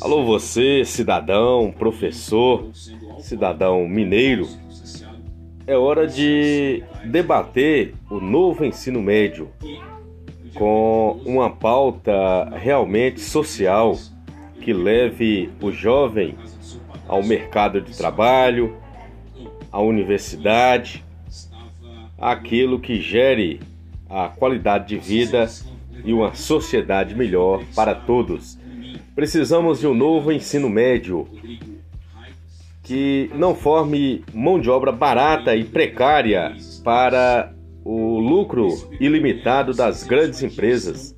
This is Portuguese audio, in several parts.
Alô, você, cidadão, professor, cidadão mineiro. É hora de debater o novo ensino médio com uma pauta realmente social que leve o jovem ao mercado de trabalho, à universidade, aquilo que gere a qualidade de vida e uma sociedade melhor para todos. Precisamos de um novo ensino médio que não forme mão de obra barata e precária para o lucro ilimitado das grandes empresas.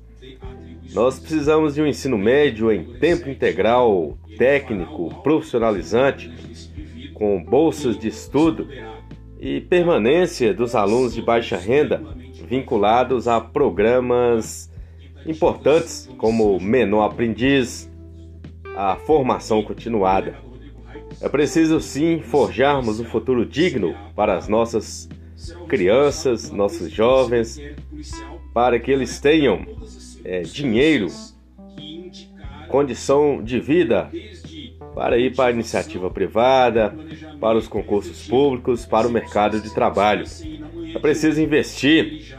Nós precisamos de um ensino médio em tempo integral, técnico, profissionalizante, com bolsas de estudo e permanência dos alunos de baixa renda vinculados a programas importantes como menor aprendiz, a formação continuada. É preciso sim forjarmos um futuro digno para as nossas crianças, nossos jovens, para que eles tenham é, dinheiro, condição de vida para ir para a iniciativa privada, para os concursos públicos, para o mercado de trabalho. É preciso investir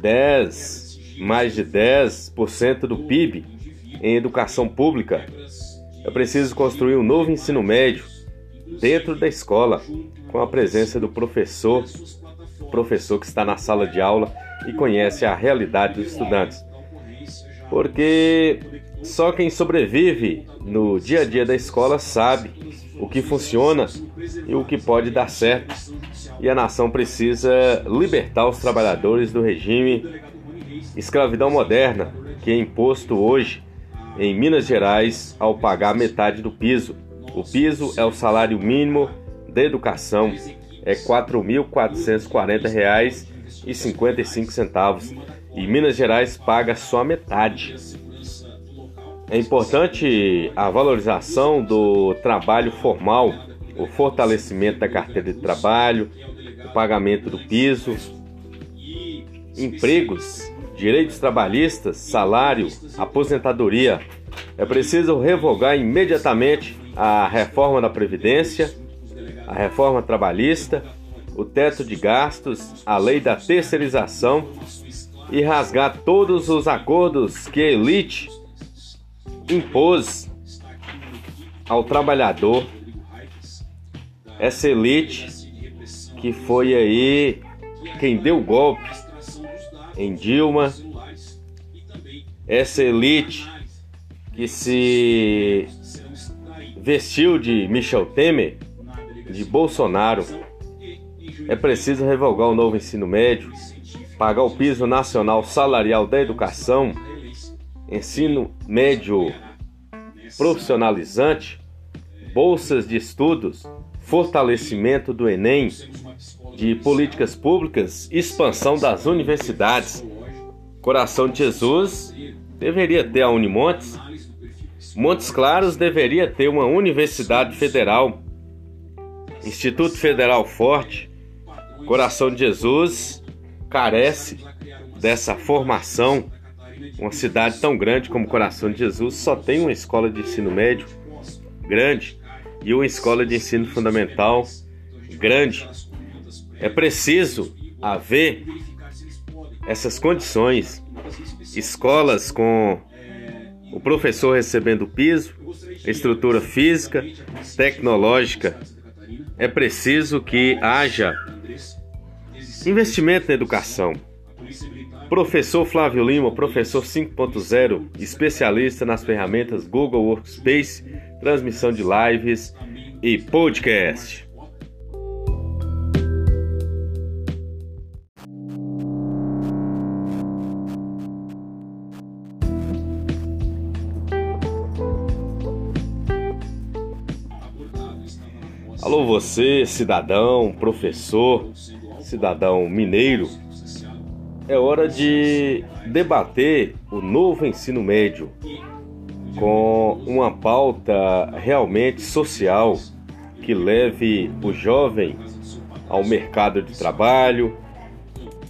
10, mais de 10% do PIB em educação pública. É preciso construir um novo ensino médio dentro da escola, com a presença do professor, professor que está na sala de aula e conhece a realidade dos estudantes. Porque só quem sobrevive no dia a dia da escola sabe o que funciona e o que pode dar certo. E a nação precisa libertar os trabalhadores do regime escravidão moderna que é imposto hoje em Minas Gerais ao pagar metade do piso. O piso é o salário mínimo de educação, é R$ 4.440,55 e Minas Gerais paga só metade. É importante a valorização do trabalho formal, o fortalecimento da carteira de trabalho, o pagamento do piso, empregos direitos trabalhistas, salário, aposentadoria. É preciso revogar imediatamente a reforma da Previdência, a reforma trabalhista, o teto de gastos, a lei da terceirização e rasgar todos os acordos que a elite impôs ao trabalhador. Essa elite que foi aí quem deu o golpe em Dilma, essa elite que se vestiu de Michel Temer, de Bolsonaro. É preciso revogar o novo ensino médio, pagar o piso nacional salarial da educação, ensino médio profissionalizante, bolsas de estudos, fortalecimento do Enem, de políticas públicas, expansão das universidades. Coração de Jesus deveria ter a Unimontes. Montes Claros deveria ter uma universidade federal. Instituto Federal Forte. Coração de Jesus carece dessa formação. Uma cidade tão grande como Coração de Jesus só tem uma escola de ensino médio grande e uma escola de ensino fundamental grande. É preciso haver essas condições, escolas com o professor recebendo piso, estrutura física, tecnológica. É preciso que haja investimento na educação. Professor Flávio Lima, professor 5.0, especialista nas ferramentas Google Workspace, transmissão de lives e podcast. Você, cidadão, professor, cidadão mineiro. É hora de debater o novo ensino médio com uma pauta realmente social que leve o jovem ao mercado de trabalho,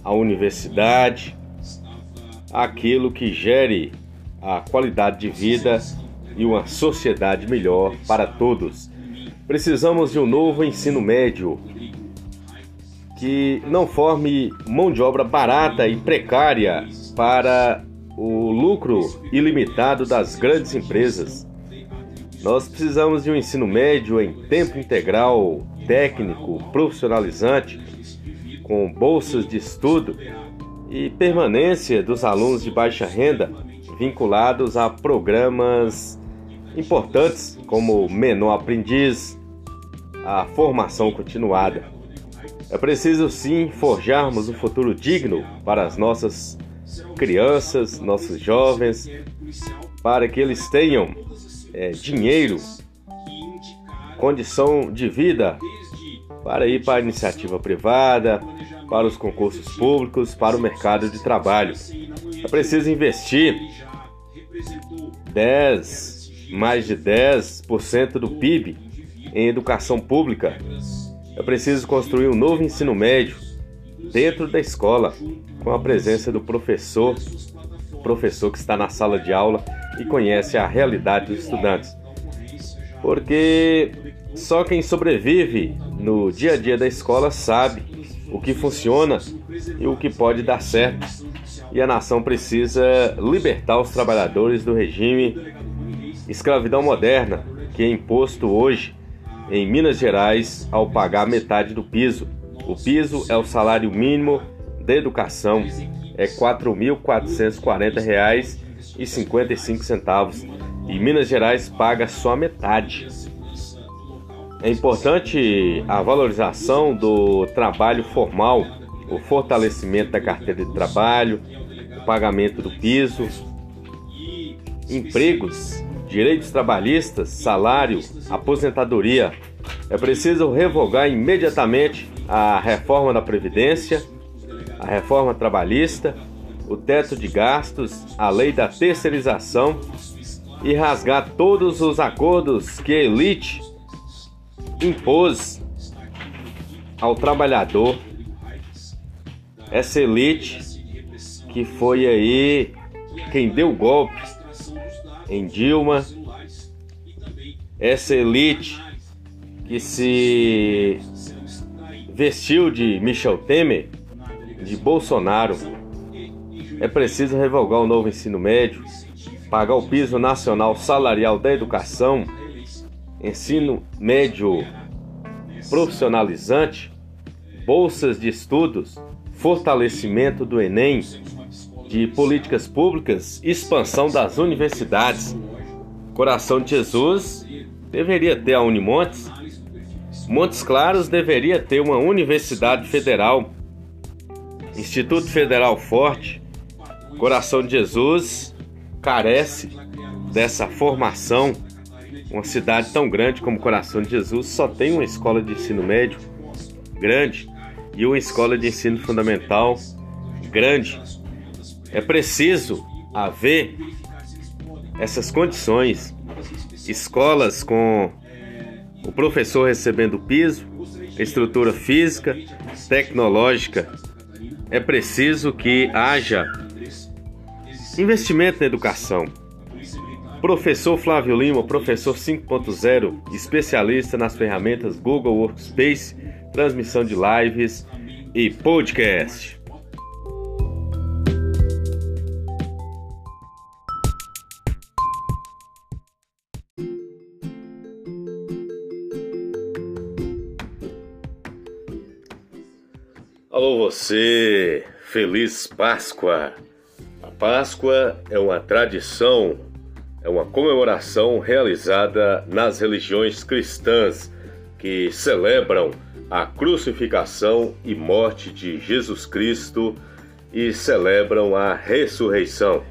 à universidade, aquilo que gere a qualidade de vida e uma sociedade melhor para todos. Precisamos de um novo ensino médio que não forme mão de obra barata e precária para o lucro ilimitado das grandes empresas. Nós precisamos de um ensino médio em tempo integral, técnico, profissionalizante, com bolsas de estudo e permanência dos alunos de baixa renda vinculados a programas importantes como menor aprendiz, a formação continuada. É preciso sim forjarmos um futuro digno para as nossas crianças, nossos jovens, para que eles tenham é, dinheiro, condição de vida para ir para a iniciativa privada, para os concursos públicos, para o mercado de trabalho. É preciso investir 10, mais de 10% do PIB em educação pública. É preciso construir um novo ensino médio dentro da escola, com a presença do professor, professor que está na sala de aula e conhece a realidade dos estudantes. Porque só quem sobrevive no dia a dia da escola sabe o que funciona e o que pode dar certo. E a nação precisa libertar os trabalhadores do regime escravidão moderna que é imposto hoje em Minas Gerais ao pagar metade do piso. O piso é o salário mínimo de educação, é R$ 4.440,55 e Minas Gerais paga só metade. É importante a valorização do trabalho formal, o fortalecimento da carteira de trabalho, o pagamento do piso, empregos, direitos trabalhistas, salário, aposentadoria. É preciso revogar imediatamente a reforma da Previdência, a reforma trabalhista, o teto de gastos, a lei da terceirização e rasgar todos os acordos que a elite impôs ao trabalhador essa elite que foi aí quem deu o golpe em Dilma, essa elite que se vestiu de Michel Temer, de Bolsonaro. É preciso revogar o novo ensino médio, pagar o piso nacional salarial da educação ensino médio profissionalizante, bolsas de estudos, fortalecimento do Enem, de políticas públicas, expansão das universidades. Coração de Jesus deveria ter a Unimontes. Montes Claros deveria ter uma universidade federal. Instituto Federal Forte. Coração de Jesus carece dessa formação uma cidade tão grande como Coração de Jesus só tem uma escola de ensino médio grande e uma escola de ensino fundamental grande. É preciso haver essas condições. Escolas com o professor recebendo piso, estrutura física, tecnológica. É preciso que haja investimento na educação. Professor Flávio Lima, professor 5.0, especialista nas ferramentas Google Workspace, transmissão de lives e podcast. Alô você, feliz Páscoa! A Páscoa é uma tradição é uma comemoração realizada nas religiões cristãs que celebram a crucificação e morte de Jesus Cristo e celebram a ressurreição.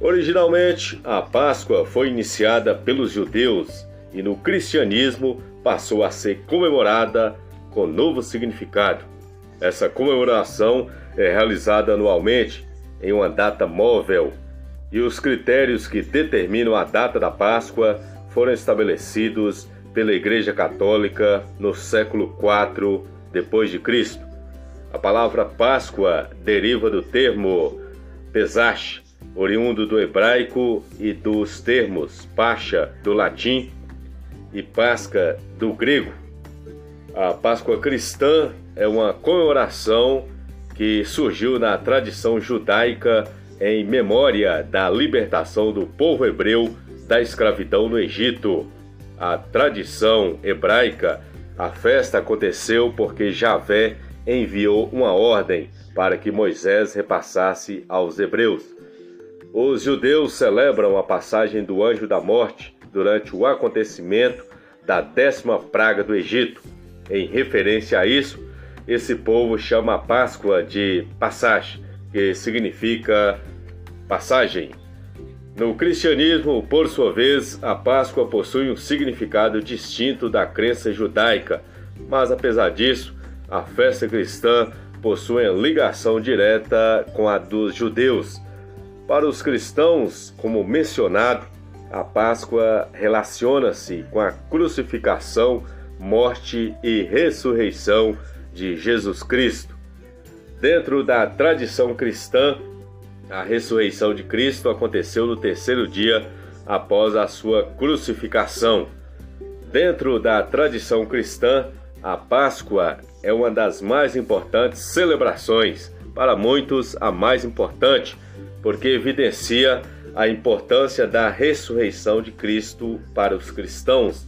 Originalmente, a Páscoa foi iniciada pelos judeus e no cristianismo passou a ser comemorada com novo significado. Essa comemoração é realizada anualmente em uma data móvel e os critérios que determinam a data da Páscoa foram estabelecidos pela Igreja Católica no século IV depois de Cristo. A palavra Páscoa deriva do termo Pesach, oriundo do hebraico e dos termos Pascha do latim e Páscoa do grego. A Páscoa cristã é uma comemoração que surgiu na tradição judaica em memória da libertação do povo hebreu da escravidão no Egito. A tradição hebraica, a festa aconteceu porque Javé enviou uma ordem para que Moisés repassasse aos hebreus. Os judeus celebram a passagem do anjo da morte durante o acontecimento da décima praga do Egito. Em referência a isso, esse povo chama a Páscoa de Passage, que significa passagem. No cristianismo, por sua vez, a Páscoa possui um significado distinto da crença judaica, mas apesar disso, a festa cristã possui ligação direta com a dos judeus. Para os cristãos, como mencionado, a Páscoa relaciona-se com a crucificação, morte e ressurreição de Jesus Cristo. Dentro da tradição cristã, a ressurreição de Cristo aconteceu no terceiro dia após a sua crucificação. Dentro da tradição cristã, a Páscoa é uma das mais importantes celebrações, para muitos a mais importante, porque evidencia a importância da ressurreição de Cristo para os cristãos.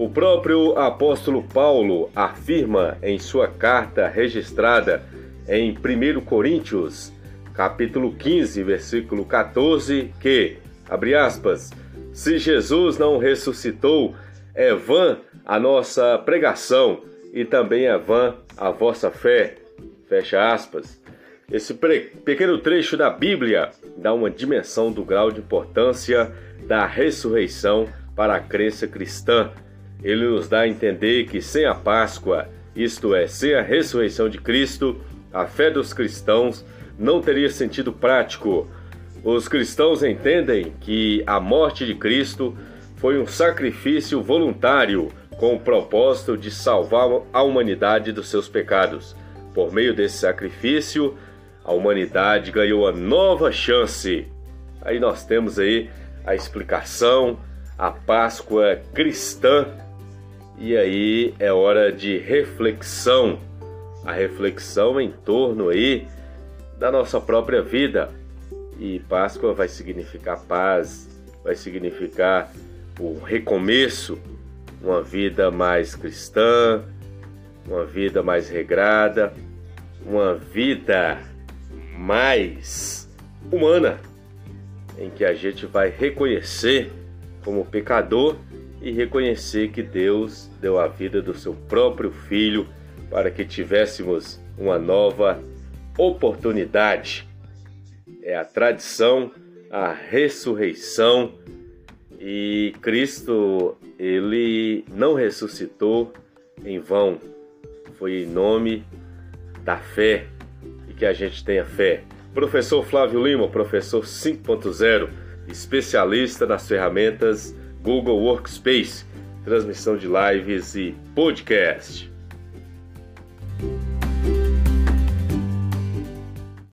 O próprio apóstolo Paulo afirma em sua carta registrada em 1 Coríntios, capítulo 15, versículo 14, que, abre aspas, se Jesus não ressuscitou, é vã a nossa pregação e também é vã a vossa fé. Fecha aspas. Esse pequeno trecho da Bíblia dá uma dimensão do grau de importância da ressurreição para a crença cristã. Ele nos dá a entender que sem a Páscoa, isto é, sem a ressurreição de Cristo, a fé dos cristãos não teria sentido prático. Os cristãos entendem que a morte de Cristo foi um sacrifício voluntário com o propósito de salvar a humanidade dos seus pecados. Por meio desse sacrifício, a humanidade ganhou a nova chance. Aí nós temos aí a explicação, a Páscoa cristã. E aí é hora de reflexão. A reflexão em torno aí da nossa própria vida. E Páscoa vai significar paz, vai significar o recomeço, uma vida mais cristã, uma vida mais regrada, uma vida mais humana, em que a gente vai reconhecer como pecador e reconhecer que Deus deu a vida do seu próprio filho para que tivéssemos uma nova oportunidade. É a tradição, a ressurreição e Cristo, ele não ressuscitou em vão. Foi em nome da fé e que a gente tenha fé. Professor Flávio Lima, professor 5.0, especialista nas ferramentas Google Workspace, transmissão de lives e podcast.